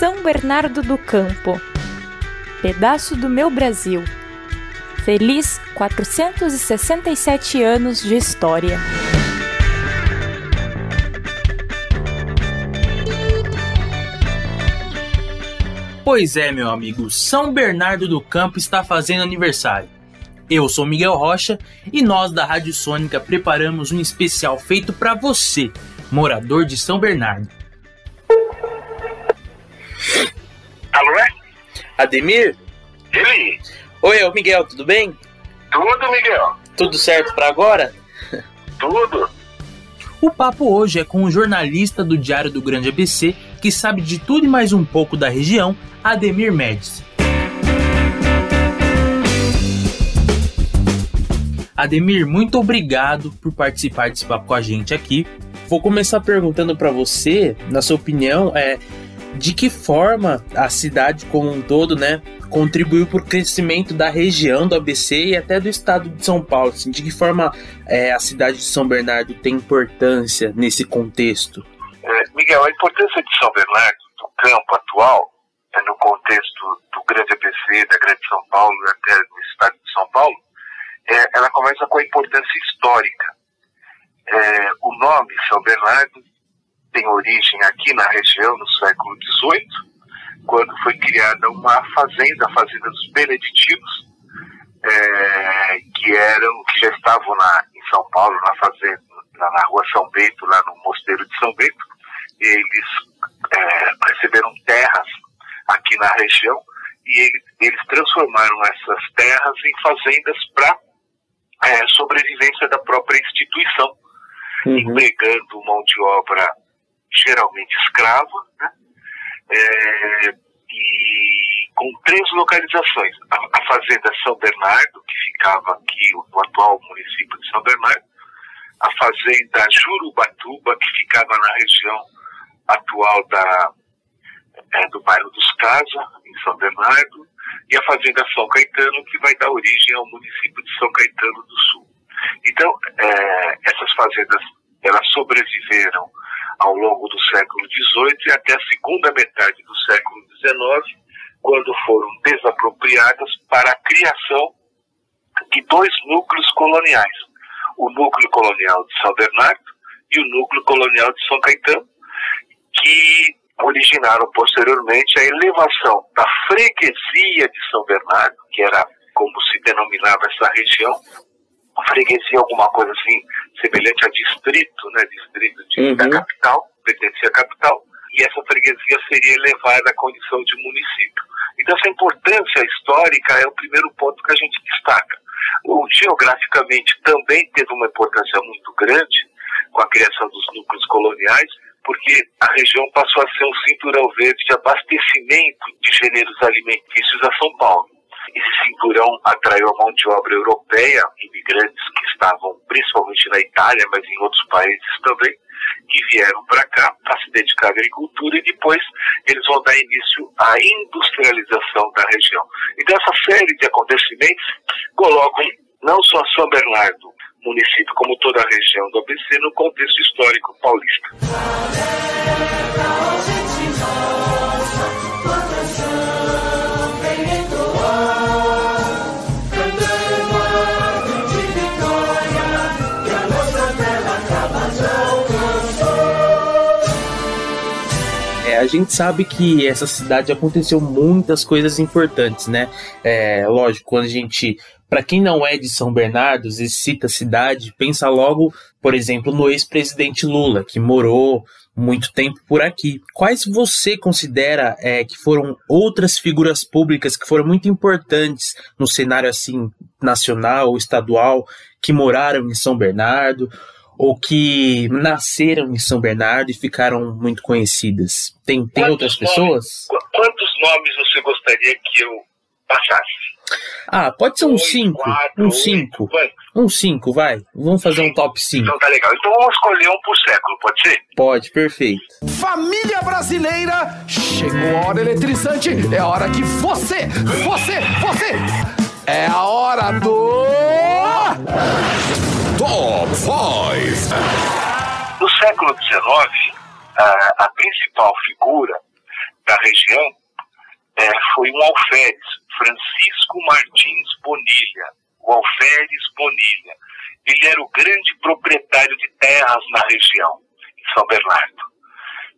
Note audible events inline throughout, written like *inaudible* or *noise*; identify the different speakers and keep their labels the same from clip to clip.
Speaker 1: São Bernardo do Campo, pedaço do meu Brasil. Feliz 467 anos de história.
Speaker 2: Pois é, meu amigo, São Bernardo do Campo está fazendo aniversário. Eu sou Miguel Rocha e nós da Rádio Sônica preparamos um especial feito para você, morador de São Bernardo. Ademir?
Speaker 3: Ele?
Speaker 2: Oi, é o Miguel, tudo bem?
Speaker 3: Tudo, Miguel?
Speaker 2: Tudo certo para agora?
Speaker 3: Tudo.
Speaker 2: O papo hoje é com o jornalista do Diário do Grande ABC, que sabe de tudo e mais um pouco da região, Ademir Médici. Ademir, muito obrigado por participar desse papo com a gente aqui. Vou começar perguntando para você, na sua opinião, é de que forma a cidade como um todo, né, contribuiu para o crescimento da região do ABC e até do estado de São Paulo? Assim, de que forma é, a cidade de São Bernardo tem importância nesse contexto?
Speaker 3: É, Miguel, a importância de São Bernardo, do campo atual, é, no contexto do grande ABC, da grande São Paulo e até do estado de São Paulo, é, ela começa com a importância histórica. É, o nome São Bernardo tem origem aqui na região no século XVIII, quando foi criada uma fazenda, a Fazenda dos Beneditinos, é, que eram, que já estavam na, em São Paulo, na fazenda, na, na rua São Bento, lá no Mosteiro de São Bento, e eles é, receberam terras aqui na região e eles, eles transformaram essas terras em fazendas para é, sobrevivência da própria instituição, uhum. empregando mão de obra geralmente escrava, né? É, e com três localizações. A, a, Fazenda São Bernardo, que ficava aqui no atual município de São Bernardo, a Fazenda Jurubatuba, que ficava na região atual da, é, do bairro dos Casa, em São Bernardo, e a Fazenda São Caetano, que vai dar origem ao município de São Caetano do Sul. Então, é, essas fazendas elas sobreviveram ao longo do século XVIII e até a segunda metade do século XIX, quando foram desapropriadas para a criação de dois núcleos coloniais: o núcleo colonial de São Bernardo e o núcleo colonial de São Caetano, que originaram posteriormente a elevação da freguesia de São Bernardo, que era como se denominava essa região, freguesia alguma coisa assim semelhante a distrito, né, distrito de, uhum. da capital, pertencia à capital, e essa freguesia seria elevada à condição de município. Então essa importância histórica é o primeiro ponto que a gente destaca. O, geograficamente também teve uma importância muito grande com a criação dos núcleos coloniais, porque a região passou a ser um cinturão verde de abastecimento de gêneros alimentícios a São Paulo. Esse cinturão atraiu a mão de obra europeia, imigrantes que estavam principalmente na Itália, mas em outros países também, que vieram para cá para se dedicar à agricultura e depois eles vão dar início à industrialização da região. Então essa série de acontecimentos colocam não só São Bernardo, município, como toda a região do ABC, no contexto histórico paulista.
Speaker 2: Gente sabe que essa cidade aconteceu muitas coisas importantes, né? É, lógico, quando a gente para quem não é de São Bernardo e cita a cidade, pensa logo, por exemplo, no ex-presidente Lula, que morou muito tempo por aqui. Quais você considera é, que foram outras figuras públicas que foram muito importantes no cenário assim nacional ou estadual que moraram em São Bernardo? Ou que nasceram em São Bernardo e ficaram muito conhecidas? Tem, tem outras pessoas?
Speaker 3: Nomes, quantos nomes você gostaria que eu passasse?
Speaker 2: Ah, pode ser um 5. Um 5. Um 5, vai. Vamos fazer um top 5.
Speaker 3: Então tá legal. Então vamos escolher um por século, pode ser?
Speaker 2: Pode, perfeito.
Speaker 4: Família brasileira, chegou a hora eletrizante. É a hora que você, você, você. É a hora do.
Speaker 3: Top 5 No século XIX, a, a principal figura da região é, foi um alferes, Francisco Martins Bonilha. O alferes Bonilha. Ele era o grande proprietário de terras na região, em São Bernardo.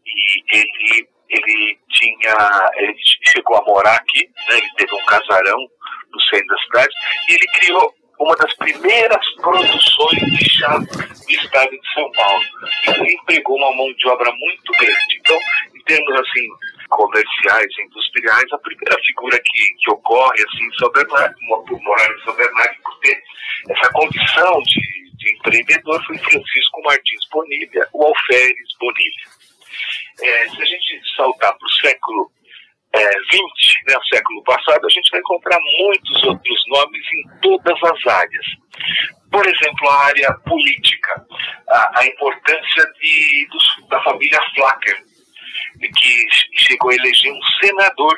Speaker 3: E ele, ele tinha, ele chegou a morar aqui, né, ele teve um casarão no centro da cidade, e ele criou uma das primeiras produções de chá do estado de São Paulo. Ele empregou uma mão de obra muito grande. Então, em termos assim comerciais, industriais, a primeira figura que, que ocorre assim em São Bernardo, por morar em São Bernardo, por ter essa condição de, de empreendedor, foi Francisco Martins Bonilha, o Alferes Bonilha. É, se a gente saltar para o século é, 20, né, século passado, a gente vai encontrar muitos outros nomes em todas as áreas. Por exemplo, a área política, a, a importância de, dos, da família Flacker, que chegou a eleger um senador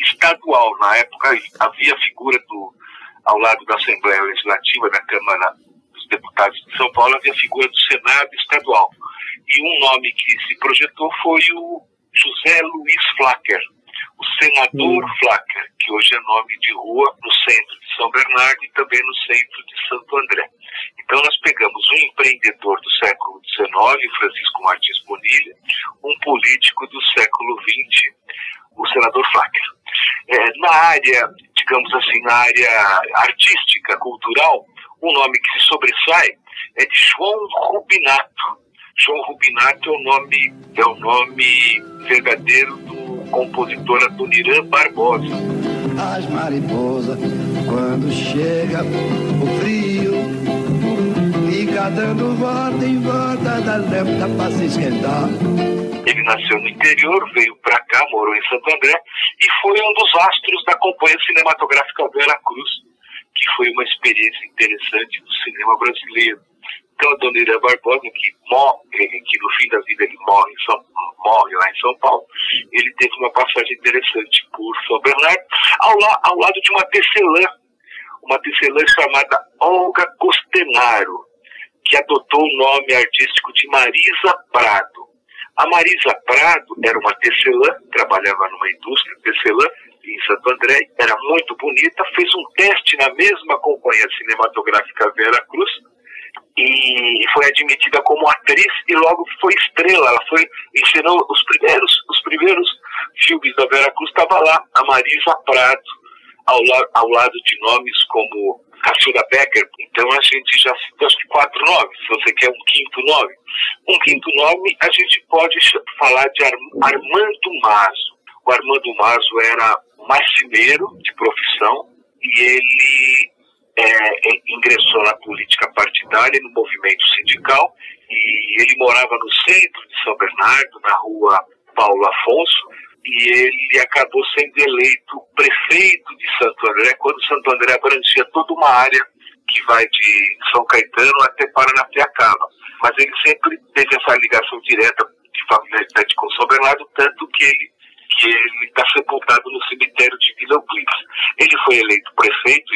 Speaker 3: estadual. Na época havia figura do, ao lado da Assembleia Legislativa, da Câmara dos Deputados de São Paulo, havia figura do Senado estadual. E um nome que se projetou foi o José Luiz Flacker, o senador hum. Flacker, que hoje é nome de rua no centro de São Bernardo e também no centro de Santo André. Então nós pegamos um empreendedor do século XIX, Francisco Martins Bonilha, um político do século XX, o senador Flacker. É, na área, digamos assim, na área artística, cultural, um nome que se sobressai é de João Rubinato. João Rubinato é o nome, é o nome verdadeiro do compositor Adoniran Barbosa.
Speaker 5: As mariposas, quando chega o frio, fica dando volta em volta da lâmpada para se esquentar.
Speaker 3: Ele nasceu no interior, veio para cá, morou em Santo André e foi um dos astros da Companhia Cinematográfica Vera Cruz, que foi uma experiência interessante do cinema brasileiro. Então, a Dona Irã Barbosa, que, morre, que no fim da vida ele morre, São, morre lá em São Paulo, ele teve uma passagem interessante por São Bernardo, ao, la, ao lado de uma tecelã, uma tecelã chamada Olga Costenaro, que adotou o nome artístico de Marisa Prado. A Marisa Prado era uma tecelã, trabalhava numa indústria tecelã em Santo André, era muito bonita, fez um teste na mesma companhia cinematográfica Vera Cruz, e foi admitida como atriz e logo foi estrela. Ela foi ensinou os primeiros os primeiros filmes da Vera Cruz estava lá a Marisa Prado ao, la, ao lado de nomes como Cacilda Becker. Então a gente já acho que quatro nomes. Se você quer um quinto nome, um quinto nome a gente pode falar de Armando Mazo. O Armando Mazo era marceneiro de profissão e ele é, ingressou na política partidária, no movimento sindical, e ele morava no centro de São Bernardo, na rua Paulo Afonso, e ele acabou sendo eleito prefeito de Santo André, quando Santo André abrangia toda uma área que vai de São Caetano até Paranapiacaba. Mas ele sempre teve essa ligação direta de familiaridade com São Bernardo, tanto que ele que ele está sepultado no cemitério de Vila Euclides. Ele foi eleito prefeito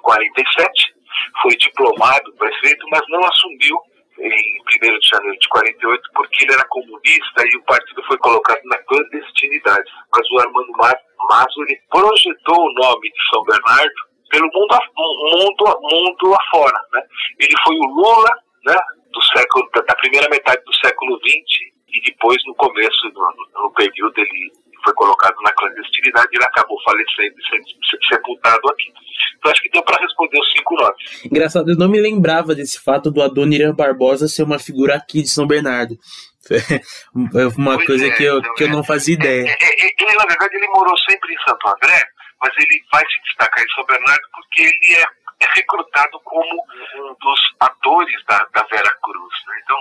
Speaker 3: 47, foi diplomado prefeito, mas não assumiu em 1 de janeiro de 48 porque ele era comunista e o partido foi colocado na clandestinidade. Mas o Armando Mazo ele projetou o nome de São Bernardo pelo mundo, mundo, mundo afora. Né? Ele foi o Lula né, do século, da primeira metade do século XX e depois no começo, no, no período, ele foi colocado na clandestinidade e ele acabou falecendo e sendo sepultado aqui. Então acho que deu para responder os cinco nomes.
Speaker 2: Engraçado, eu não me lembrava desse fato do Adoniran Barbosa ser uma figura aqui de São Bernardo. *laughs* É uma pois coisa é, que, eu, então, que eu não fazia ideia. É,
Speaker 3: é, é, ele, na verdade, ele morou sempre em Santo André, mas ele vai se destacar em São Bernardo porque ele é recrutado como um dos atores da, da Vera Cruz. Né? Então,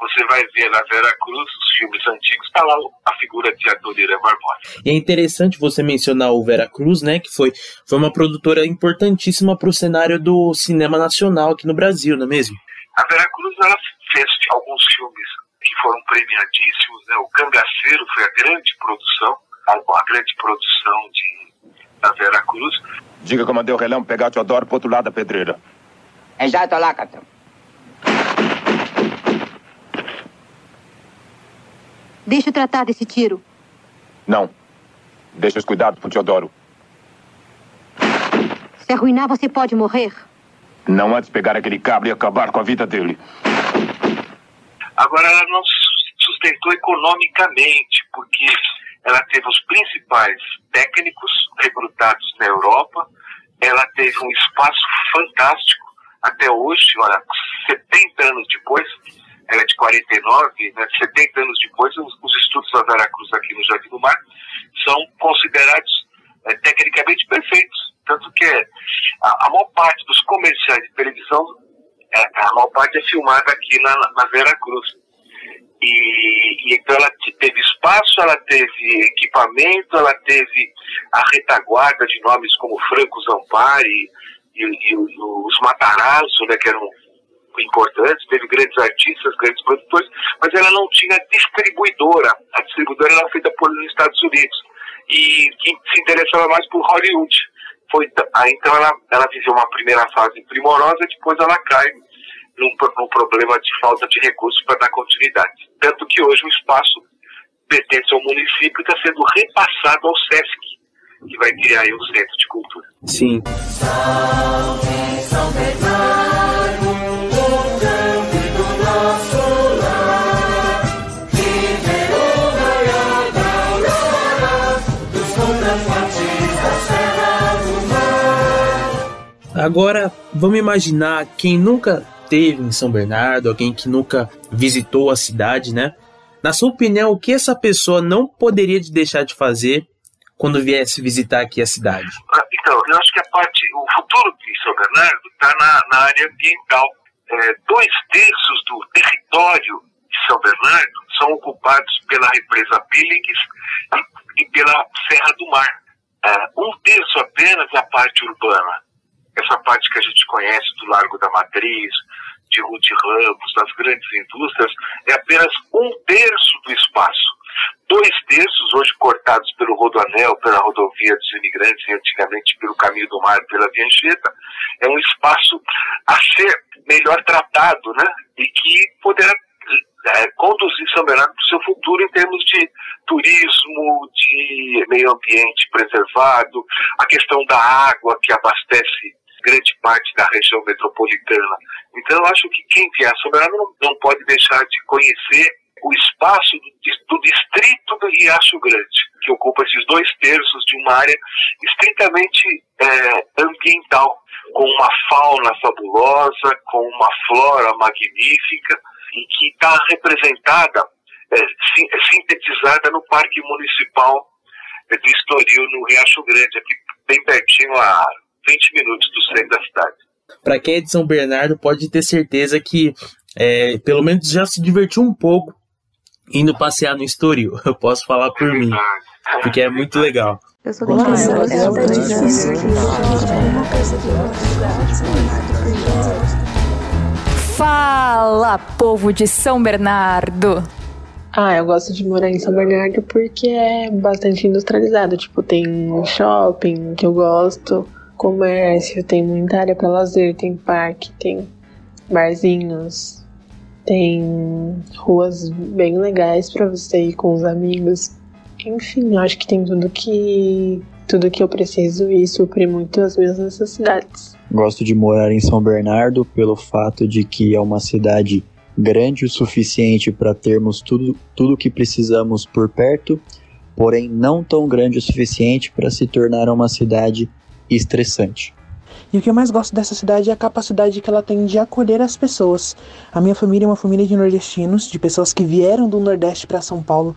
Speaker 3: você vai ver na Vera Cruz, os filmes antigos, está lá a figura de Adoniran Barbosa.
Speaker 2: E é interessante você mencionar o Vera Cruz, né, que foi, foi uma produtora importantíssima para o cenário do cinema nacional aqui no Brasil, não é mesmo?
Speaker 3: A Vera Cruz ela fez alguns filmes que foram premiadíssimos, né? O Cangaceiro foi a grande produção, a, a grande produção de, da Vera Cruz.
Speaker 6: Diga como mandei o relão pegar o Teodoro pro outro lado da pedreira.
Speaker 7: É já tô lá, capitão.
Speaker 8: Deixa eu tratar desse tiro.
Speaker 6: Não. Deixa os cuidados pro Teodoro.
Speaker 8: Se arruinar, você pode morrer.
Speaker 6: Não antes pegar aquele cabra e acabar com a vida dele.
Speaker 3: Agora, ela não se sustentou economicamente, porque ela teve os principais técnicos recrutados na Europa, ela teve um espaço fantástico até hoje, olha, 70 anos depois, ela é de 49, né, 70 anos depois, os, os estudos da Veracruz aqui no Jardim do Mar são considerados é, tecnicamente perfeitos. Tanto que a, a, maior parte dos comerciais de televisão, é, a maior parte é filmada aqui na, na Veracruz. E, e, então ela teve espaço, ela teve equipamento, ela teve a retaguarda de nomes como Franco Zampari e, e, e os Matarazzo, né, que eram importantes, teve grandes artistas, grandes produtores, mas ela não tinha distribuidora. A distribuidora era feita por nos Estados Unidos e que se interessava mais por Hollywood. Foi, aí, então ela, ela viveu uma primeira fase primorosa, depois ela cai num, num problema de falta de recursos para dar continuidade. Tanto que hoje o espaço pertence ao município e está sendo repassado ao SESC, que vai criar aí um centro de cultura.
Speaker 2: Sim. Agora, vamos imaginar quem nunca teve em São Bernardo, alguém que nunca visitou a cidade, né? Na sua opinião, o que essa pessoa não poderia deixar de fazer quando viesse visitar aqui a cidade?
Speaker 3: Ah, então, eu acho que a parte, o futuro de São Bernardo está na, na, área ambiental. É, dois terços do território de São Bernardo são ocupados pela represa Píligues e, e, pela Serra do Mar. É, um terço apenas é a parte urbana essa parte que a gente conhece do Largo da Matriz, de Rude Ramos, das grandes indústrias, é apenas um terço do espaço. Dois terços, hoje cortados pelo Rodoanel, pela rodovia dos imigrantes e antigamente pelo Caminho do Mar, pela Via Anchieta, é um espaço a ser melhor tratado, né? E que poderá é, conduzir São Bernardo para o seu futuro em termos de turismo, de meio ambiente preservado, a questão da água que abastece grande parte da região metropolitana. Então, eu acho que quem vier Soberano não, não pode deixar de conhecer o espaço do, do, distrito do Riacho Grande, que ocupa esses dois terços de uma área estritamente é, ambiental, com uma fauna fabulosa, com uma flora magnífica e que está representada, é, sintetizada no Parque Municipal de Estoril, no Riacho Grande, aqui bem pertinho a 20 minutos do centro da cidade.
Speaker 2: Para quem é de São Bernardo, pode ter certeza que é, pelo menos já se divertiu um pouco indo passear no Estoril. *laughs* Eu posso falar por mim, porque é muito legal. Eu sou
Speaker 1: Fala, povo de São Bernardo!
Speaker 9: Ah, eu gosto de morar em São Bernardo porque é bastante industrializado. Tipo, tem um shopping que eu gosto, comércio, tem muita área para lazer, tem parque, tem barzinhos, tem ruas bem legais para você ir com os amigos. Enfim, acho que tem tudo que tudo que eu preciso e supre muito as minhas necessidades.
Speaker 10: Gosto de morar em São Bernardo pelo fato de que é uma cidade grande o suficiente para termos tudo tudo que precisamos por perto, porém não tão grande o suficiente para se tornar uma cidade estressante.
Speaker 11: E o que eu mais gosto dessa cidade é a capacidade que ela tem de acolher as pessoas. A minha família é uma família de nordestinos, de pessoas que vieram do Nordeste para São Paulo,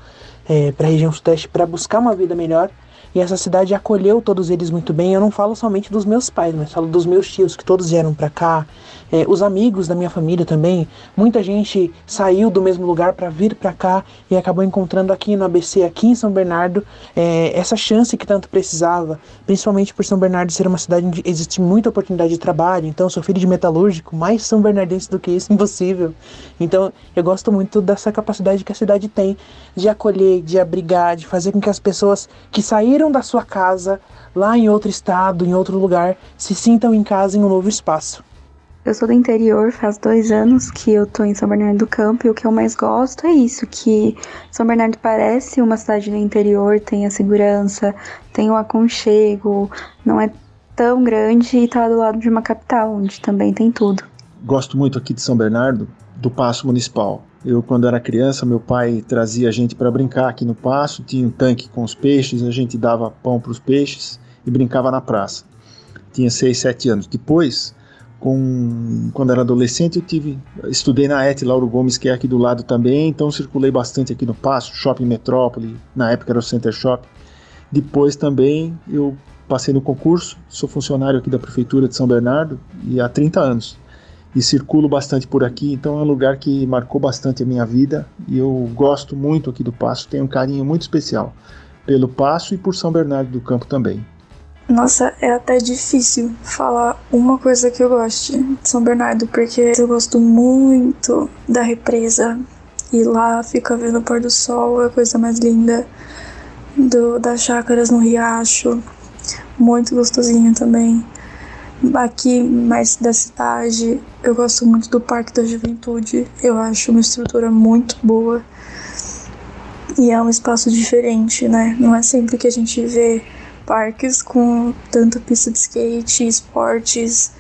Speaker 11: é, para a região Sudeste, para buscar uma vida melhor. E essa cidade acolheu todos eles muito bem. Eu não falo somente dos meus pais, mas falo dos meus tios, que todos vieram para cá, é, os amigos da minha família também. Muita gente saiu do mesmo lugar para vir para cá e acabou encontrando aqui no ABC, aqui em São Bernardo, é, essa chance que tanto precisava, principalmente por São Bernardo ser uma cidade onde existe muita oportunidade de trabalho. Então, sou filho de metalúrgico, mais São Bernardense do que isso, *laughs* impossível. Então, eu gosto muito dessa capacidade que a cidade tem de acolher, de abrigar, de fazer com que as pessoas que saíram da sua casa lá em outro estado, em outro lugar, se sintam em casa em um novo espaço.
Speaker 12: Eu sou do interior, faz dois anos que eu tô em São Bernardo do Campo e o que eu mais gosto é isso, que São Bernardo parece uma cidade do interior, tem a segurança, tem o aconchego, não é tão grande e tá do lado de uma capital, onde também tem tudo.
Speaker 13: Gosto muito aqui de São Bernardo, do Paço Municipal. Eu, quando era criança, meu pai trazia a gente para brincar aqui no paço, tinha um tanque com os peixes, a gente dava pão para os peixes e brincava na praça. Tinha 6, 7 anos. Depois, com, quando era adolescente, eu tive, estudei na ET Lauro Gomes, que é aqui do lado também, então circulei bastante aqui no Passo, Shopping Metrópole, na época era o Center Shop. Depois também eu passei no concurso, sou funcionário aqui da Prefeitura de São Bernardo e há 30 anos. E circulo bastante por aqui, então é um lugar que marcou bastante a minha vida e eu gosto muito aqui do Passo, tenho um carinho muito especial pelo Passo e por São Bernardo do Campo também.
Speaker 14: Nossa, é até difícil falar uma coisa que eu goste de São Bernardo, porque eu gosto muito da represa. E lá fica vendo o pôr do sol, é a coisa mais linda. Do, das chácaras no riacho, muito gostosinho também. Aqui, mais da cidade, eu gosto muito do Parque da Juventude. Eu acho uma estrutura muito boa. E é um espaço diferente, né? Não é sempre que a gente vê parques com tanta pista de skate, esportes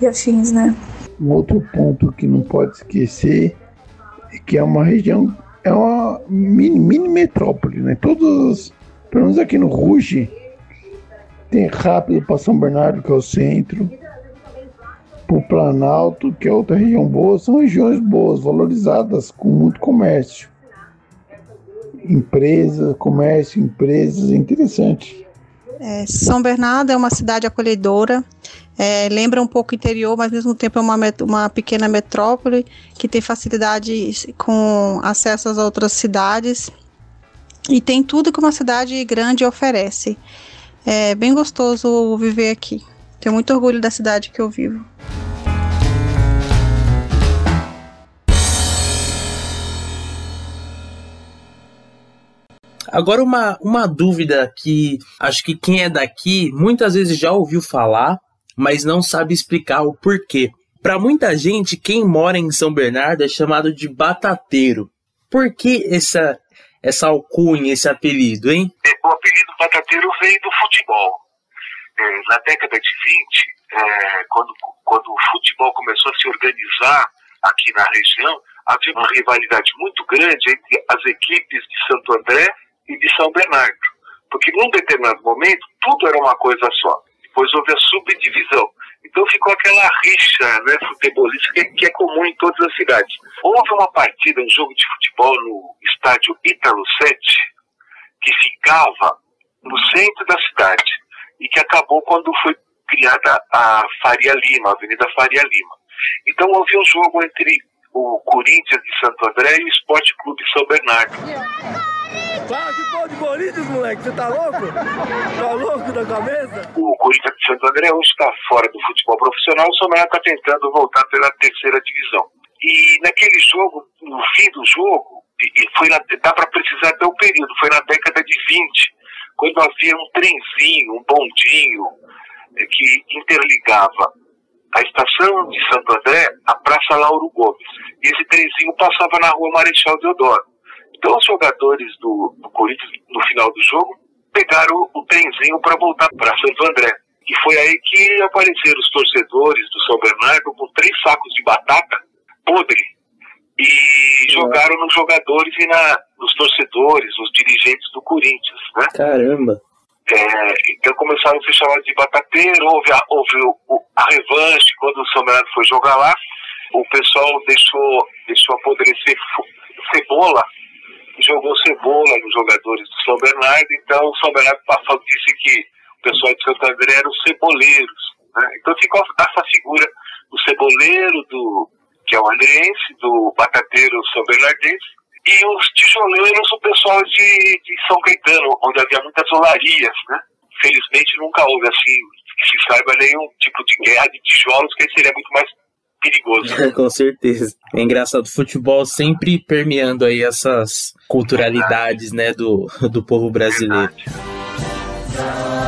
Speaker 14: e afins, né?
Speaker 15: Um outro ponto que não pode esquecer é que é uma região, é uma mini, mini metrópole, né? Todos, pelo menos aqui no Ruge, tem rápido para São Bernardo, que é o centro, para o Planalto, que é outra região boa, são regiões boas, valorizadas, com muito comércio. Empresa, comércio, empresas, é interessante.
Speaker 16: É, São Bernardo é uma cidade acolhedora, é, lembra um pouco o interior, mas ao mesmo tempo é uma, uma pequena metrópole que tem facilidade com acesso às outras cidades e tem tudo que uma cidade grande oferece. É bem gostoso viver aqui. Tenho muito orgulho da cidade que eu vivo.
Speaker 2: Agora, uma, uma dúvida que acho que quem é daqui muitas vezes já ouviu falar, mas não sabe explicar o porquê. Para muita gente, quem mora em São Bernardo é chamado de batateiro. Por que essa, essa alcunha, esse apelido, hein?
Speaker 3: É, o apelido batateiro veio do futebol. É, na década de 20, é, quando, quando o futebol começou a se organizar aqui na região, havia uma rivalidade muito grande entre as equipes de Santo André e de São Bernardo. Porque num determinado momento, tudo era uma coisa só. Depois houve a subdivisão. Então ficou aquela rixa né, futebolística que é comum em todas as cidades. Houve uma partida, um jogo de futebol no estádio Ítalo 7, que ficava no centro da cidade e que acabou quando foi criada a Faria Lima, a Avenida Faria Lima. Então houve um jogo entre o Corinthians de Santo André e o Esporte Clube São Bernardo.
Speaker 17: Fala que pau de Corinthians, moleque, você tá louco? Tá louco da cabeça?
Speaker 3: O Corinthians de Santo André hoje está fora do futebol profissional, o São Bernardo está tentando voltar pela terceira divisão. E naquele jogo, no fim do jogo, foi na, dá para precisar até o período, foi na década de 20, quando havia um trenzinho, um bondinho, eh, que interligava a estação de Santo André à Praça Lauro Gomes. E esse trenzinho passava na rua Marechal Deodoro. Então os jogadores do, do Corinthians, no final do jogo, pegaram o, trenzinho para voltar para Santo André. E foi aí que apareceram os torcedores do São Bernardo com três sacos de batata podre e jogaram nos jogadores e na, nos torcedores, nos dirigentes do Corinthians, né?
Speaker 2: Caramba!
Speaker 3: É, então começaram a se chamar de batateiro, houve, a, houve o, a revanche quando o São Bernardo foi jogar lá, o pessoal deixou, deixou apodrecer cebola jogou cebola nos jogadores do São Bernardo, então o São Bernardo passou, disse que o pessoal de Santo André eram ceboleiros. Né? Então ficou essa figura do ceboleiro, do, que é o andreense, do batateiro São Bernardense, e os tijoleiros, o pessoal de, de São Caetano, onde havia muitas olarias, né? Felizmente nunca houve, assim, que se saiba nenhum tipo de guerra de tijolos, que seria muito mais perigoso. *laughs*
Speaker 2: Com certeza. É engraçado, futebol sempre permeando aí essas culturalidades, né, do, do povo brasileiro.
Speaker 18: São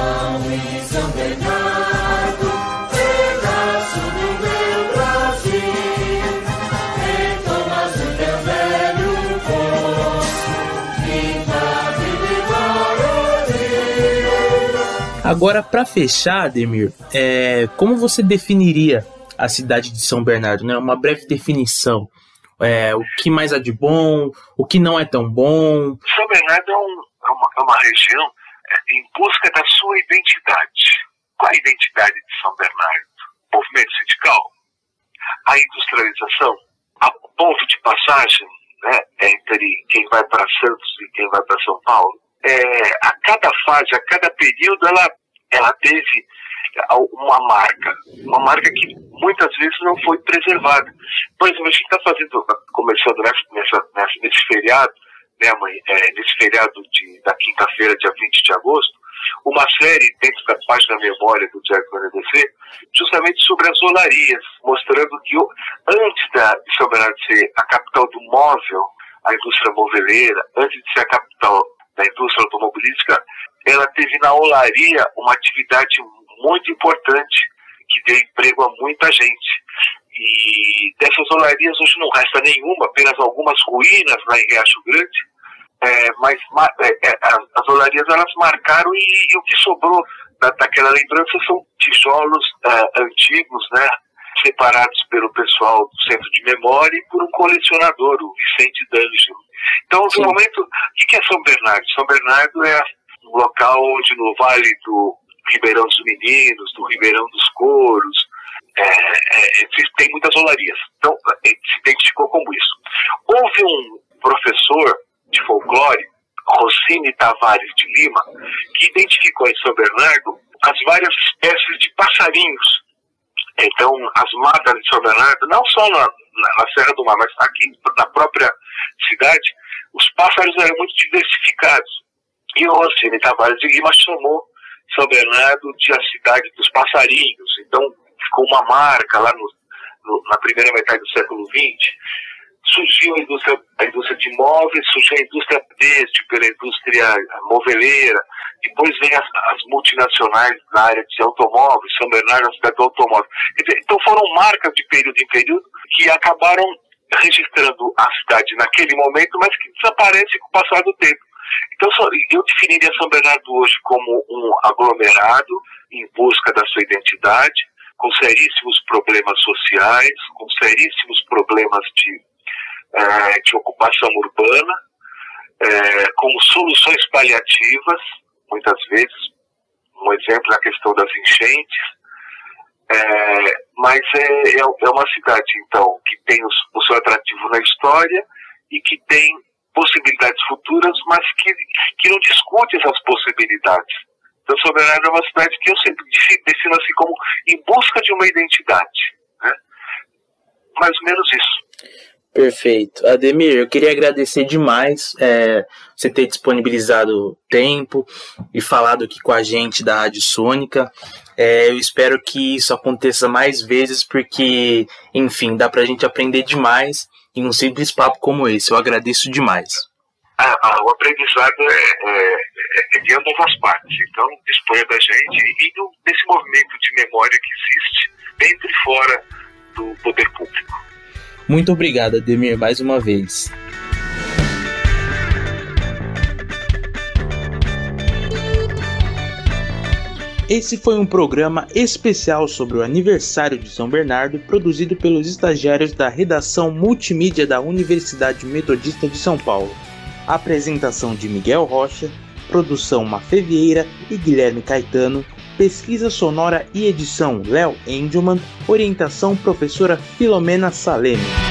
Speaker 2: Agora, para fechar, Ademir, é, como você definiria a cidade de São Bernardo? Né? Uma breve definição. É, o que mais há de bom, o que não é tão bom.
Speaker 3: São Bernardo é, um, é uma, é uma, região é, em busca da sua identidade. Qual a identidade de São Bernardo? Movimento sindical? A industrialização? A ponto de passagem né, entre quem vai para Santos e quem vai para São Paulo? É, a cada fase, a cada período, ela, ela teve uma marca, uma marca que muitas vezes não foi preservada. Por exemplo, a gente está fazendo, começando nessa, nessa, nesse feriado, né, mãe, é, nesse feriado de, da quinta-feira, dia 20 de agosto, uma série dentro da página memória do Diário do NDC, justamente sobre as olarias, mostrando que antes da, de São Bernardo ser a capital do móvel, a indústria moveleira, antes de ser a capital da indústria automobilística, ela teve na olaria uma atividade muito importante que deu emprego a muita gente. E dessas olarias hoje não resta nenhuma, apenas algumas ruínas lá em Riacho Grande, é, mas é, é, as olarias elas marcaram e, e o que sobrou da, daquela lembrança são tijolos é, antigos, né, separados pelo pessoal do Centro de Memória e por um colecionador, o Vicente D'Angelo. Então, no momento, o que é São Bernardo? São Bernardo é um local onde no Vale do Ribeirão dos Meninos, do Ribeirão dos Couros, é, é, tem muitas olarias. Então, se identificou como isso. Houve um professor de folclore, Rossini Tavares de Lima, que identificou em São Bernardo as várias espécies de passarinhos. Então, as matas de São Bernardo, não só na, na Serra do Mar, mas aqui na própria cidade, os pássaros eram muito diversificados. E o Rossini Tavares de Lima chamou São Bernardo de a cidade dos passarinhos. Então, ficou uma marca lá no, no, na primeira metade do século XX surgiu a indústria, a indústria de móveis, surgiu a indústria têxtil pela indústria moveleira, depois vem as, as, multinacionais na área de automóveis, São Bernardo, a cidade do automóvel. Então foram marcas de período em período que acabaram registrando a cidade naquele momento, mas que desaparece com o passar do tempo. Então eu definiria São Bernardo hoje como um aglomerado em busca da sua identidade, com seríssimos problemas sociais, com seríssimos problemas de é, de ocupação urbana, é, com soluções paliativas, muitas vezes, um exemplo é a questão das enchentes, é, mas é, é, é uma cidade, então, que tem os, o seu atrativo na história e que tem possibilidades futuras, mas que, que não discute essas possibilidades. Então, Soberano é uma cidade que eu sempre defino assim como em busca de uma identidade. Né? Mais ou menos isso.
Speaker 2: Perfeito. Ademir, eu queria agradecer demais é, você ter disponibilizado tempo e falado aqui com a gente da Rádio Sônica. É, eu espero que isso aconteça mais vezes, porque, enfim, dá pra gente aprender demais em um simples papo como esse. Eu agradeço demais.
Speaker 3: Ah, ah, o aprendizado é, é, é, de ambas as partes. Então, disponha da gente e do, desse movimento de memória que existe dentro e fora do poder público.
Speaker 2: Muito obrigado, Ademir, mais uma vez. Esse foi um programa especial sobre o aniversário de São Bernardo, produzido pelos estagiários da redação multimídia da Universidade Metodista de São Paulo. Apresentação de Miguel Rocha, produção Mafê Vieira e Guilherme Caetano, pesquisa sonora e edição Léo Engelman, orientação professora Filomena Saleme.